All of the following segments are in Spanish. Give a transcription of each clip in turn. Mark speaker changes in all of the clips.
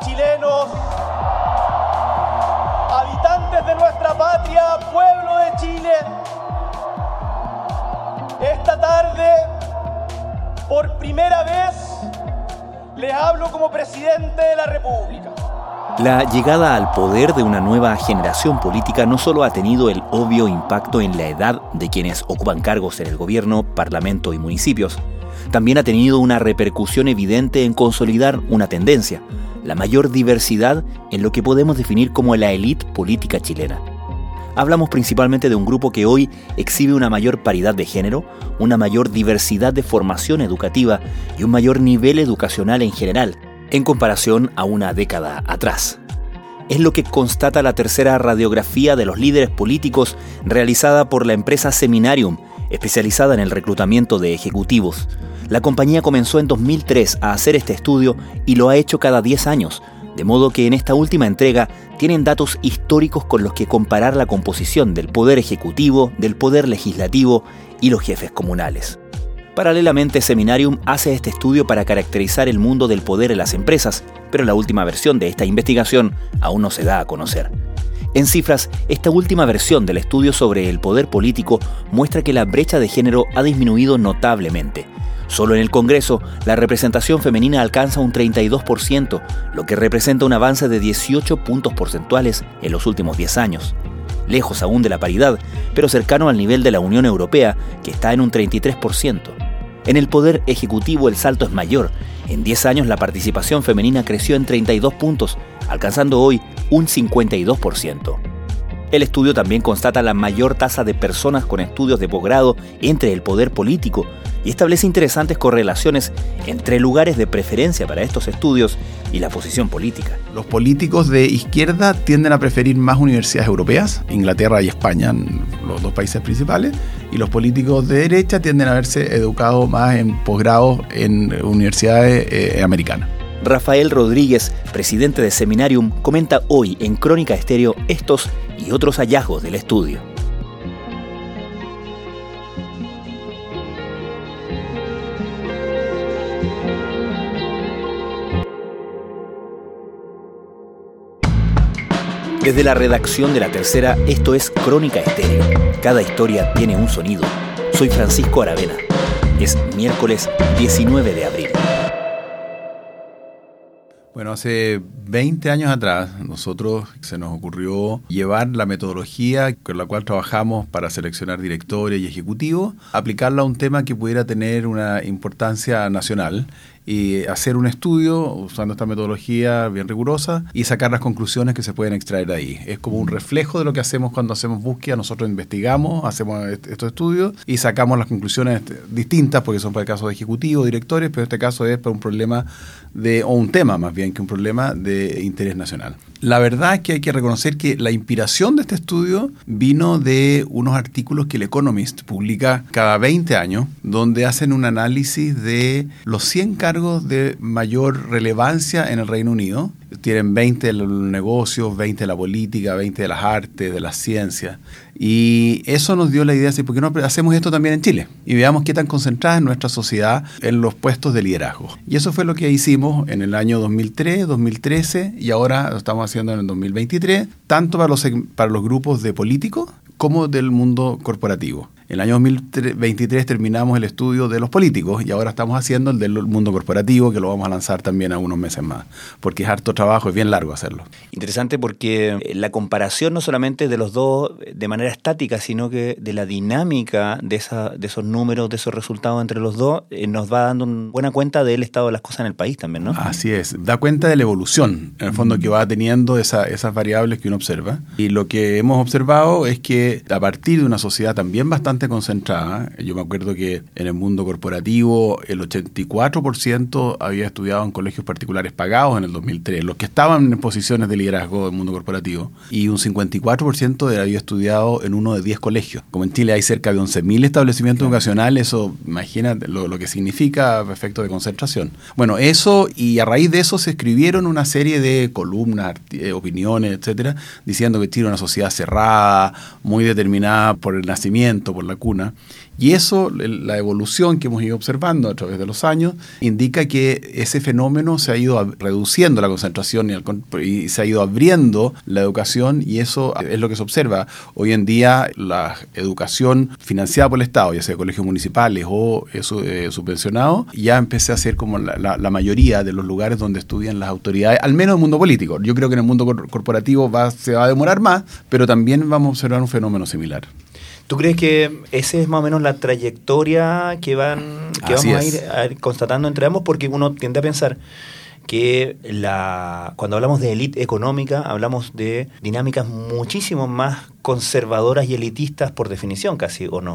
Speaker 1: chilenos, habitantes de nuestra patria, pueblo de Chile, esta tarde, por primera vez, les hablo como presidente de la República.
Speaker 2: La llegada al poder de una nueva generación política no solo ha tenido el obvio impacto en la edad de quienes ocupan cargos en el gobierno, parlamento y municipios, también ha tenido una repercusión evidente en consolidar una tendencia, la mayor diversidad en lo que podemos definir como la élite política chilena. Hablamos principalmente de un grupo que hoy exhibe una mayor paridad de género, una mayor diversidad de formación educativa y un mayor nivel educacional en general, en comparación a una década atrás. Es lo que constata la tercera radiografía de los líderes políticos realizada por la empresa Seminarium, especializada en el reclutamiento de ejecutivos. La compañía comenzó en 2003 a hacer este estudio y lo ha hecho cada 10 años, de modo que en esta última entrega tienen datos históricos con los que comparar la composición del poder ejecutivo, del poder legislativo y los jefes comunales. Paralelamente, Seminarium hace este estudio para caracterizar el mundo del poder en las empresas, pero la última versión de esta investigación aún no se da a conocer. En cifras, esta última versión del estudio sobre el poder político muestra que la brecha de género ha disminuido notablemente. Solo en el Congreso, la representación femenina alcanza un 32%, lo que representa un avance de 18 puntos porcentuales en los últimos 10 años. Lejos aún de la paridad, pero cercano al nivel de la Unión Europea, que está en un 33%. En el poder ejecutivo el salto es mayor. En 10 años la participación femenina creció en 32 puntos, alcanzando hoy un 52%. El estudio también constata la mayor tasa de personas con estudios de posgrado entre el poder político y establece interesantes correlaciones entre lugares de preferencia para estos estudios y la posición política.
Speaker 3: Los políticos de izquierda tienden a preferir más universidades europeas, Inglaterra y España, los dos países principales, y los políticos de derecha tienden a verse educados más en posgrados en universidades eh, americanas.
Speaker 2: Rafael Rodríguez, presidente de Seminarium, comenta hoy en Crónica Estéreo estos y otros hallazgos del estudio. Desde la redacción de la tercera, esto es Crónica Estéreo. Cada historia tiene un sonido. Soy Francisco Aravena. Es miércoles 19 de abril.
Speaker 3: Bueno, hace 20 años atrás nosotros se nos ocurrió llevar la metodología con la cual trabajamos para seleccionar directores y ejecutivos, aplicarla a un tema que pudiera tener una importancia nacional y hacer un estudio usando esta metodología bien rigurosa y sacar las conclusiones que se pueden extraer ahí. Es como un reflejo de lo que hacemos cuando hacemos búsqueda. Nosotros investigamos, hacemos estos estudios y sacamos las conclusiones distintas porque son para el caso de ejecutivos, directores, pero este caso es para un problema de, o un tema más bien que un problema de interés nacional. La verdad es que hay que reconocer que la inspiración de este estudio vino de unos artículos que el Economist publica cada 20 años, donde hacen un análisis de los 100 cargos de mayor relevancia en el Reino Unido tienen 20 de los negocios, 20 de la política, 20 de las artes, de las ciencias. Y eso nos dio la idea de, ¿por qué no hacemos esto también en Chile? Y veamos qué tan concentrada es nuestra sociedad en los puestos de liderazgo. Y eso fue lo que hicimos en el año 2003, 2013 y ahora lo estamos haciendo en el 2023, tanto para los, para los grupos de políticos como del mundo corporativo. En el año 2023 terminamos el estudio de los políticos y ahora estamos haciendo el del mundo corporativo, que lo vamos a lanzar también a unos meses más, porque es harto trabajo, es bien largo hacerlo.
Speaker 2: Interesante porque eh, la comparación no solamente de los dos de manera estática, sino que de la dinámica de, esa, de esos números, de esos resultados entre los dos, eh, nos va dando buena cuenta del estado de las cosas en el país también, ¿no?
Speaker 3: Así es, da cuenta de la evolución, en el fondo, que va teniendo esas variables que uno observa. Y lo que hemos observado es que a partir de una sociedad también bastante concentrada. Yo me acuerdo que en el mundo corporativo el 84% había estudiado en colegios particulares pagados en el 2003, los que estaban en posiciones de liderazgo del mundo corporativo, y un 54% había estudiado en uno de 10 colegios. Como en Chile hay cerca de 11.000 establecimientos educacionales, eso imagina lo, lo que significa efecto de concentración. Bueno, eso y a raíz de eso se escribieron una serie de columnas, eh, opiniones, etcétera, diciendo que Chile era una sociedad cerrada, muy determinada por el nacimiento, por la cuna. Y eso, la evolución que hemos ido observando a través de los años, indica que ese fenómeno se ha ido reduciendo la concentración y, se ha ido abriendo la educación y eso es lo que se observa. Hoy en día la educación financiada por el Estado, ya sea colegios municipales o eh, eh, subvencionados, ya empecé a ser como la, mayoría de los lugares donde estudian las autoridades, al menos en el mundo político. Yo creo que en el mundo corporativo va, se va a demorar más, pero también vamos a observar un fenómeno similar.
Speaker 2: ¿Tú crees que esa es más o menos la trayectoria que van que vamos a ir, constatando entre ambos? Porque uno tiende a pensar que la, cuando hablamos de élite económica hablamos de dinámicas muchísimo más conservadoras y elitistas por definición casi, ¿o no?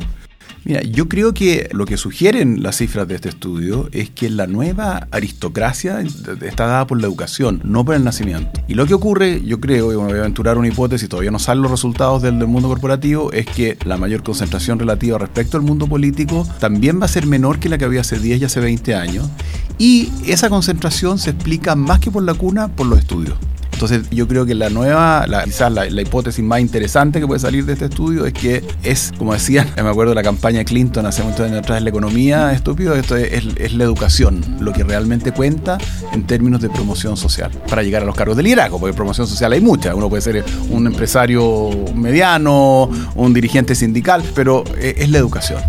Speaker 3: Mira, yo creo que lo que sugieren las cifras de este estudio es que la nueva aristocracia está dada por la educación, no por el nacimiento. Y lo que ocurre, yo creo, y me voy a aventurar una hipótesis, todavía no salen los resultados del, del mundo corporativo, es que la mayor concentración relativa respecto al mundo político también va a ser menor que la que había hace 10 y hace 20 años. Y esa concentración se explica más que por la cuna, por los estudios. Entonces yo creo que la nueva, quizás la, hipótesis más interesante que puede salir de este estudio es que es, como decían, me acuerdo de la campaña de Clinton hace muchos años atrás, la economía, estúpido, esto es, la educación, lo que realmente cuenta en términos de promoción social, para llegar a los cargos de liderazgo, porque promoción social hay mucha, uno puede ser un empresario mediano, un dirigente sindical, pero eh, es la educación.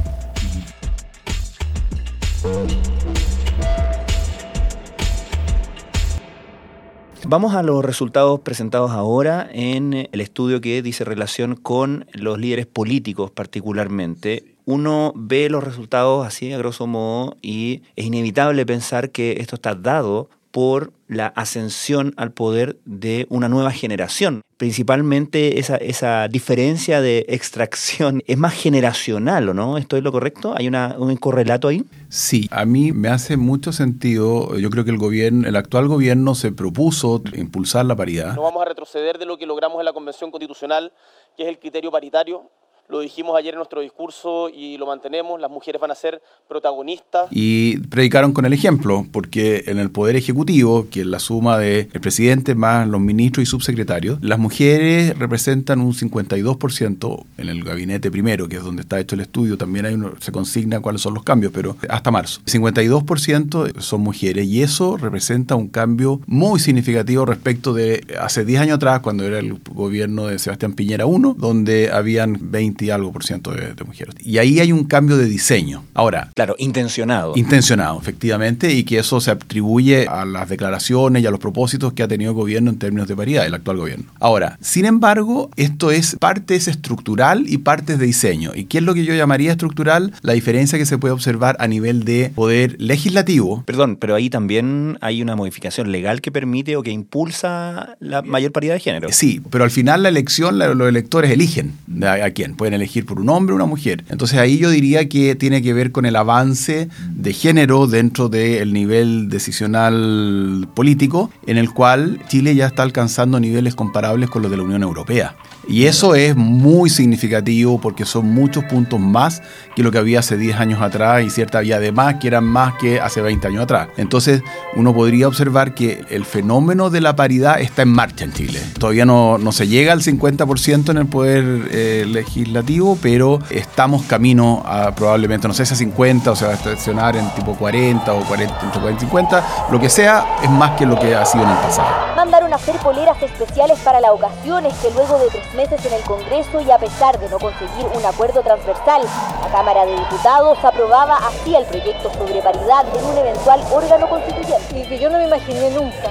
Speaker 2: Vamos a los resultados presentados ahora en el estudio que dice relación con los líderes políticos particularmente. Uno ve los resultados así a grosso modo y es inevitable pensar que esto está dado por la ascensión al poder de una nueva generación. Principalmente esa, esa diferencia de extracción es más generacional, ¿o no? ¿Esto es lo correcto? ¿Hay una, un correlato ahí?
Speaker 3: Sí, a mí me hace mucho sentido. Yo creo que el gobierno, el actual gobierno se propuso impulsar la paridad.
Speaker 1: No vamos a retroceder de lo que logramos en la Convención Constitucional, que es el criterio paritario lo dijimos ayer en nuestro discurso y lo mantenemos, las mujeres van a ser protagonistas.
Speaker 3: Y predicaron con el ejemplo, porque en el Poder Ejecutivo, que es la suma del presidente más los ministros y subsecretarios, las mujeres representan un 52% en el gabinete primero, que es donde está hecho el estudio, también hay uno, se consigna cuáles son los cambios, pero hasta marzo. 52% son mujeres y eso representa un cambio muy significativo respecto de hace 10 años atrás, cuando era el gobierno de Sebastián Piñera 1, donde habían 20 y algo por ciento de, mujeres. Y ahí hay un cambio de diseño. Ahora.
Speaker 2: Claro, intencionado.
Speaker 3: Intencionado, efectivamente, y que eso se atribuye a las declaraciones y a los propósitos que ha tenido el gobierno en términos de paridad, el actual gobierno. Ahora, sin embargo, esto es parte es estructural y parte de diseño. ¿Y qué es lo que yo llamaría estructural? La diferencia que se puede observar a nivel de poder legislativo.
Speaker 2: Perdón, pero ahí también hay una modificación legal que permite o que impulsa la mayor paridad de género.
Speaker 3: Sí, pero al final la elección, los electores eligen a quién pueden elegir por un hombre o una mujer. Entonces ahí yo diría que tiene que ver con el avance de género dentro del nivel decisional político, en el cual Chile ya está alcanzando niveles comparables con los de la Unión Europea. Y eso es muy significativo porque son muchos puntos más que lo que había hace 10 años atrás y cierta había además que eran más que hace 20 años atrás. Entonces uno podría observar que el fenómeno de la paridad está en marcha en Chile. Todavía no, no se llega al 50% en el poder eh, legislativo, pero estamos camino a probablemente, no sé si a 50 o se va a estacionar en tipo 40 o 40, entre 40 y 50, lo que sea, es más que lo que ha sido en el pasado.
Speaker 4: Mandaron a hacer poleras especiales para la ocasión, es que luego de tres meses en el Congreso y a pesar de no conseguir un acuerdo transversal, la Cámara de Diputados aprobaba así el proyecto sobre paridad en un eventual órgano constituyente.
Speaker 5: Y que yo no me imaginé nunca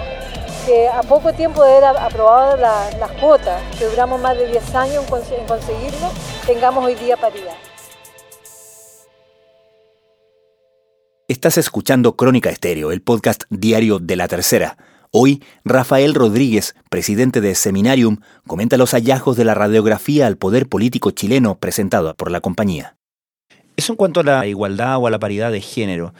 Speaker 5: que a poco tiempo de haber aprobado las cuotas, que duramos más de 10 años en conseguirlo, tengamos hoy día paridad.
Speaker 2: Estás escuchando Crónica Estéreo, el podcast diario de la tercera. Hoy, Rafael Rodríguez, presidente de Seminarium, comenta los hallazgos de la radiografía al poder político chileno presentada por la compañía. Eso en cuanto a la igualdad o a la paridad de género.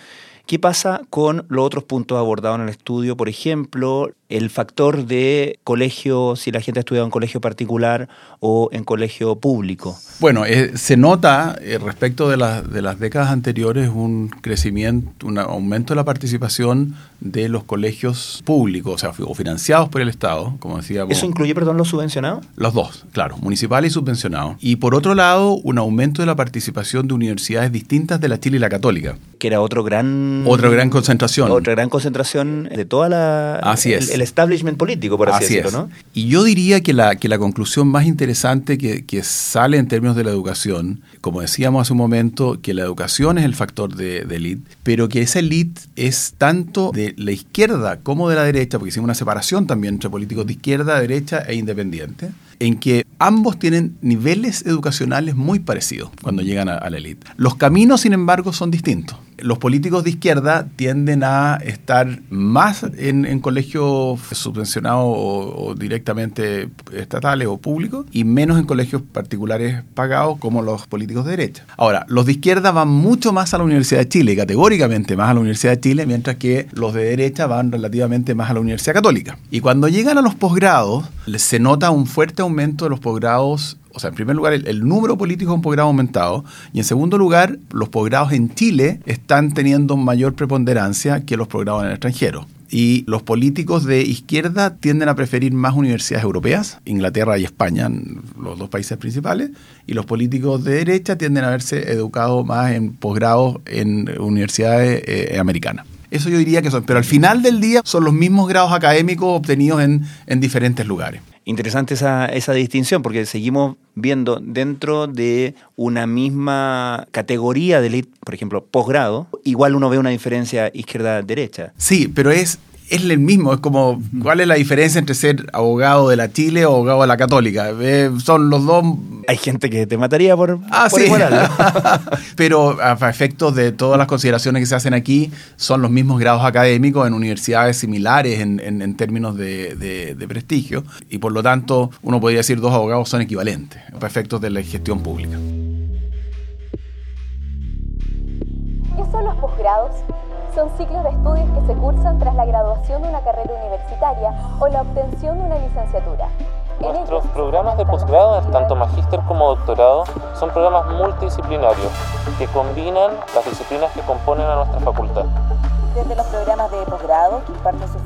Speaker 2: ¿Qué pasa con los otros puntos abordados en el estudio? Por ejemplo, el factor de colegio, si la gente ha estudiado en colegio particular o en colegio público.
Speaker 3: Bueno, eh, se nota eh, respecto de, de las décadas anteriores un crecimiento, un aumento de la participación de los colegios públicos, o sea, o financiados por el Estado, como decía.
Speaker 2: ¿Eso incluye, perdón, los subvencionados?
Speaker 3: Los dos, claro, municipales y subvencionados. Y por otro lado, un aumento de la participación de universidades distintas de la Chile y la Católica.
Speaker 2: Que era otro gran...
Speaker 3: Otra gran concentración.
Speaker 2: Otra gran concentración de toda la...
Speaker 3: Así es.
Speaker 2: El, establishment político, por así, decirlo, ¿no?
Speaker 3: Y yo diría que la, que la conclusión más interesante que, que sale en términos de la educación, como decíamos hace un momento, que la educación es el factor de, de elite, pero que esa elite es tanto de la izquierda como de la derecha, porque hicimos una separación también entre políticos de izquierda, derecha e independiente, en que ambos tienen niveles educacionales muy parecidos cuando llegan a, la élite. Los caminos, sin embargo, son distintos. Los políticos de izquierda tienden a estar más en, colegios subvencionados o, directamente estatales o públicos y menos en colegios particulares pagados como los políticos de derecha. Ahora, los de izquierda van mucho más a la Universidad de Chile, categóricamente más a la Universidad de Chile, mientras que los de derecha van relativamente más a la Universidad Católica. Y cuando llegan a los posgrados, se nota un fuerte aumento de los posgrados o sea, en primer lugar, el, número político es un posgrado aumentado. Y en segundo lugar, los posgrados en Chile están teniendo mayor preponderancia que los posgrados en el extranjero. Y los políticos de izquierda tienden a preferir más universidades europeas, Inglaterra y España, los dos países principales, y los políticos de derecha tienden a verse educados más en posgrados en universidades eh, americanas. Eso yo diría que son, pero al final del día son los mismos grados académicos obtenidos en, en diferentes lugares.
Speaker 2: Interesante esa, esa distinción, porque seguimos viendo dentro de una misma categoría de por ejemplo, posgrado, igual uno ve una diferencia izquierda-derecha.
Speaker 3: Sí, pero es es el mismo, es como, ¿cuál es la diferencia entre ser abogado de la Chile o abogado de la Católica? Eh, son los dos...
Speaker 2: Hay gente que te mataría por,
Speaker 3: ah, sí. Pero a efectos de todas las consideraciones que se hacen aquí, son los mismos grados académicos en universidades similares en, en, términos de, de, prestigio, y por lo tanto uno podría decir dos abogados son equivalentes, a efectos de la gestión pública.
Speaker 4: ¿Qué son los posgrados? Son ciclos de estudios que se cursan tras la graduación de una carrera universitaria o la obtención de una licenciatura.
Speaker 6: Nuestros programas de posgrado, tanto magíster como doctorado, son programas multidisciplinarios que combinan las disciplinas que componen a nuestra facultad.
Speaker 4: Desde los programas de posgrado que imparten sus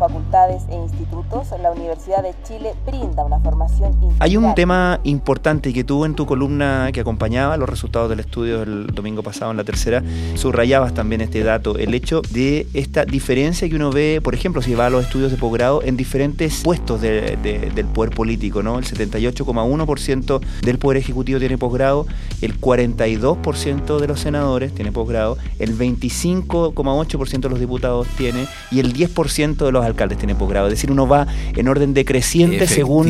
Speaker 4: e institutos, la Universidad de Chile brinda una formación integral.
Speaker 2: Hay un tema importante que tú en tu columna que acompañaba los resultados del estudio del domingo pasado en la tercera, subrayabas también este dato, el hecho de esta diferencia que uno ve, por ejemplo, si va a los estudios de posgrado en diferentes puestos del poder político, ¿no? El 78,1% del poder ejecutivo tiene posgrado, el 42% de los senadores tiene posgrado, el 25,8% de los diputados tiene y el 10% de los alcaldes tiene posgrado. Es decir, uno va en orden decreciente según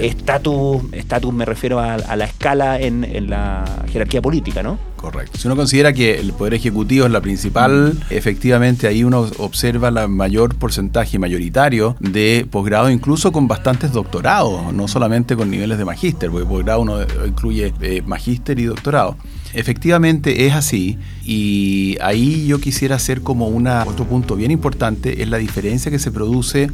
Speaker 2: estatus, estatus me refiero a, la escala en, en la jerarquía política, ¿no?
Speaker 3: Correcto. Si uno considera que el Poder Ejecutivo es la principal, efectivamente ahí uno observa el mayor porcentaje mayoritario de posgrado, incluso con bastantes doctorados, no solamente con niveles de magíster, porque posgrado uno incluye eh, magíster y doctorado. Efectivamente es así y ahí yo quisiera hacer como una, otro punto bien importante, es la diferencia que se produce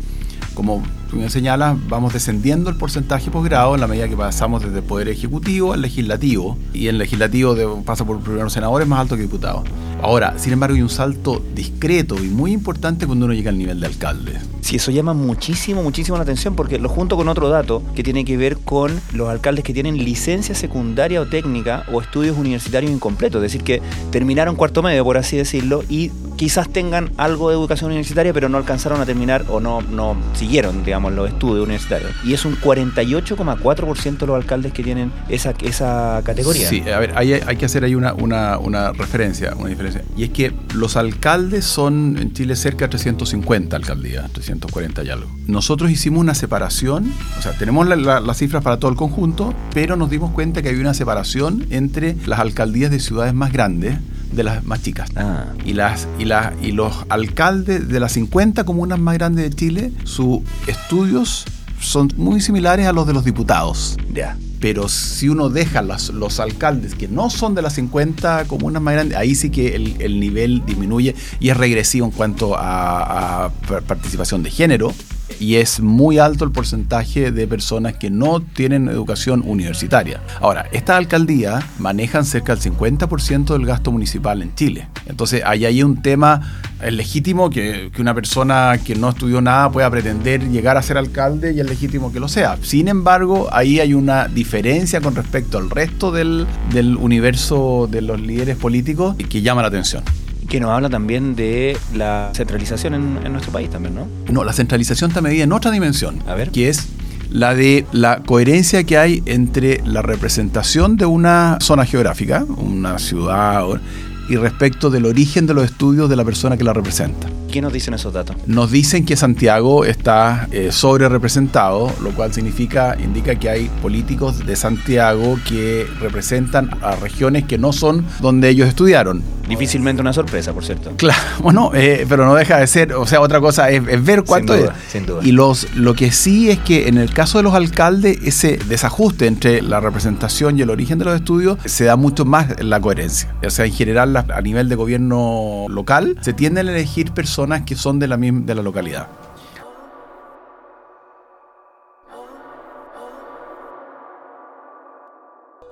Speaker 3: como tú me señalas, vamos descendiendo el porcentaje posgrado en la medida que pasamos desde el Poder Ejecutivo al Legislativo. Y el Legislativo pasa por primeros senadores más alto que diputados. Ahora, sin embargo, hay un salto discreto y muy importante cuando uno llega al nivel de alcalde.
Speaker 2: Sí, eso llama muchísimo, muchísimo la atención porque lo junto con otro dato que tiene que ver con los alcaldes que tienen licencia secundaria o técnica o estudios universitarios incompletos, es decir, que terminaron cuarto medio, por así decirlo, y quizás tengan algo de educación universitaria, pero no alcanzaron a terminar o no, no siguieron, digamos, los estudios universitarios. Y es un 48,4% de los alcaldes que tienen esa, esa categoría.
Speaker 3: Sí, a ver, hay, hay que hacer ahí una, una, una referencia, una diferencia. Y es que los alcaldes son en Chile cerca de 350 alcaldías, 340 y algo. Nosotros hicimos una separación, o sea, tenemos las cifras para todo el conjunto, pero nos dimos cuenta que había una separación entre las alcaldías de ciudades más grandes de las más chicas. Ah. Y, las, y, las, y los alcaldes de las 50 comunas más grandes de Chile, sus estudios son muy similares a los de los diputados.
Speaker 2: Ya.
Speaker 3: Pero si uno deja los, los alcaldes que no son de las 50 comunas más grandes, ahí sí que el, el nivel disminuye y es regresivo en cuanto a, a participación de género y es muy alto el porcentaje de personas que no tienen educación universitaria. Ahora, estas alcaldías manejan cerca del 50% del gasto municipal en Chile. Entonces, hay un tema, legítimo que, que, una persona que no estudió nada pueda pretender llegar a ser alcalde y es legítimo que lo sea. Sin embargo, ahí hay una diferencia con respecto al resto del, del universo de los líderes políticos que llama la atención
Speaker 2: que nos habla también de la centralización en, en, nuestro país también, ¿no?
Speaker 3: No, la centralización está medida en otra dimensión.
Speaker 2: A ver.
Speaker 3: Que es la de la coherencia que hay entre la representación de una zona geográfica, una ciudad, y respecto del origen de los estudios de la persona que la representa.
Speaker 2: ¿Qué nos dicen esos datos?
Speaker 3: Nos dicen que Santiago está eh, sobre representado, lo cual significa, indica que hay políticos de Santiago que representan a regiones que no son donde ellos estudiaron.
Speaker 2: Difícilmente una sorpresa, por cierto.
Speaker 3: Claro, bueno, eh, pero no deja de ser, o sea, otra cosa es, es ver cuánto
Speaker 2: sin duda,
Speaker 3: es.
Speaker 2: Sin duda.
Speaker 3: Y los, lo que sí es que en el caso de los alcaldes, ese desajuste entre la representación y el origen de los estudios se da mucho más en la coherencia. O sea, en general, a nivel de gobierno local, se tienden a elegir personas que son de la, de la localidad.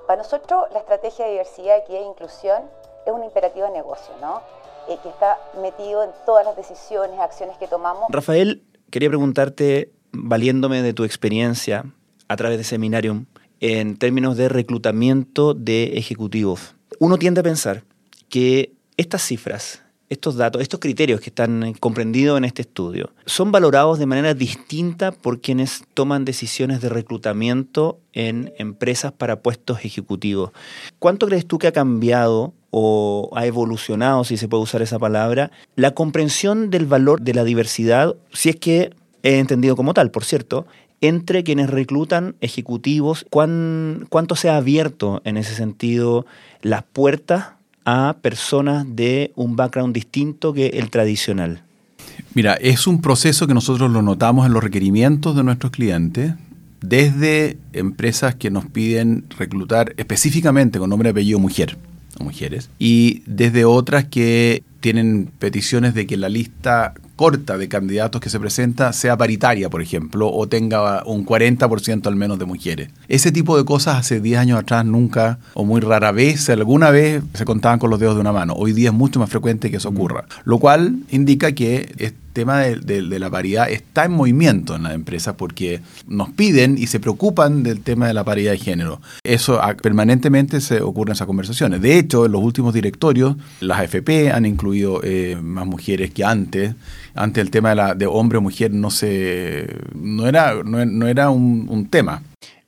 Speaker 7: Para nosotros la estrategia de diversidad, equidad e inclusión es un imperativo de negocio, ¿no? Eh, que está metido en todas las decisiones, acciones que tomamos.
Speaker 2: Rafael, quería preguntarte, valiéndome de tu experiencia a través de Seminarium, en términos de reclutamiento de ejecutivos. Uno tiende a pensar que estas cifras estos datos, estos criterios que están comprendidos en este estudio, son valorados de manera distinta por quienes toman decisiones de reclutamiento en empresas para puestos ejecutivos. ¿Cuánto crees tú que ha cambiado o ha evolucionado, si se puede usar esa palabra, la comprensión del valor de la diversidad, si es que he entendido como tal, por cierto, entre quienes reclutan ejecutivos, ¿cuán, cuánto se ha abierto en ese sentido las puertas a personas de un background distinto que el tradicional?
Speaker 3: Mira, es un proceso que nosotros lo notamos en los requerimientos de nuestros clientes, desde empresas que nos piden reclutar específicamente con nombre y apellido mujer o mujeres, y desde otras que tienen peticiones de que la lista corta de candidatos que se presenta sea paritaria, por ejemplo, o tenga un 40% al menos de mujeres. Ese tipo de cosas hace 10 años atrás nunca o muy rara vez, alguna vez se contaban con los dedos de una mano. Hoy día es mucho más frecuente que eso ocurra, lo cual indica que tema de, de, la paridad está en movimiento en las empresas porque nos piden y se preocupan del tema de la paridad de género. Eso permanentemente se ocurre en esas conversaciones. De hecho, en los últimos directorios, las AFP han incluido eh, más mujeres que antes antes el tema de, la, de hombre o mujer no se no era, no, era un, tema.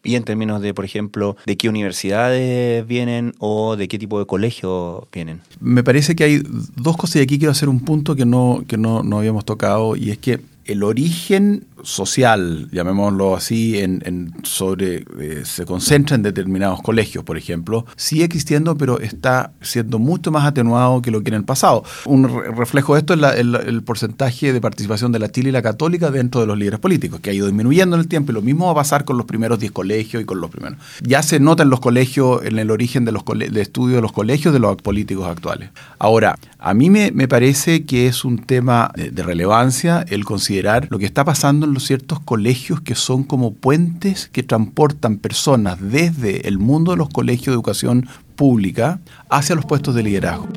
Speaker 2: Y en términos de, por ejemplo, de qué universidades vienen o de qué tipo de colegio vienen.
Speaker 3: Me parece que hay dos cosas y aquí quiero hacer un punto que no, que no, no habíamos tocado y es que el origen social, llamémoslo así, en, en sobre eh, se concentra en determinados colegios, por ejemplo, sigue existiendo, pero está siendo mucho más atenuado que lo que en el pasado. Un re reflejo de esto es el, porcentaje de participación de la Chile y la Católica dentro de los líderes políticos, que ha ido disminuyendo en el tiempo, y lo mismo va a pasar con los primeros 10 colegios y con los primeros. Ya se nota en los colegios, en el origen de los de estudio de los colegios de los políticos actuales. Ahora, a mí me, me parece que es un tema de, de relevancia el considerar lo que está pasando en los ciertos colegios que son como puentes que transportan personas desde el mundo de los colegios de educación pública hacia los puestos de liderazgo.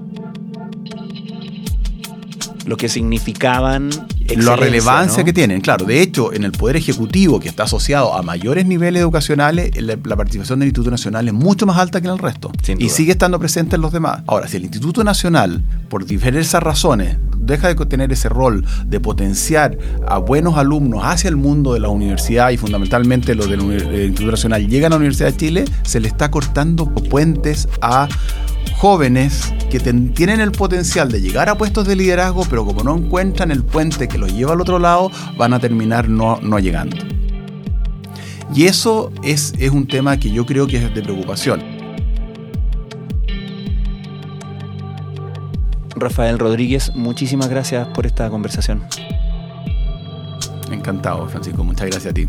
Speaker 2: Lo que significaban
Speaker 3: la relevancia
Speaker 2: ¿no?
Speaker 3: que tienen. Claro, de hecho, en el Poder Ejecutivo, que está asociado a mayores niveles educacionales, la, la participación del Instituto Nacional es mucho más alta que en el resto. Y sigue estando presente en los demás. Ahora, si el Instituto Nacional, por diversas razones, deja de tener ese rol de potenciar a buenos alumnos hacia el mundo de la universidad y fundamentalmente los del, del Instituto Nacional llegan a la Universidad de Chile, se le está cortando puentes a jóvenes que ten, tienen el potencial de llegar a puestos de liderazgo, pero como no encuentran el puente que los lleva al otro lado, van a terminar no, no llegando. Y eso es, es un tema que yo creo que es de preocupación.
Speaker 2: Rafael Rodríguez, muchísimas gracias por esta conversación.
Speaker 3: Encantado, Francisco. Muchas gracias a ti.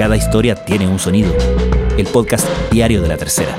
Speaker 2: Cada historia tiene un sonido. El podcast diario de la tercera.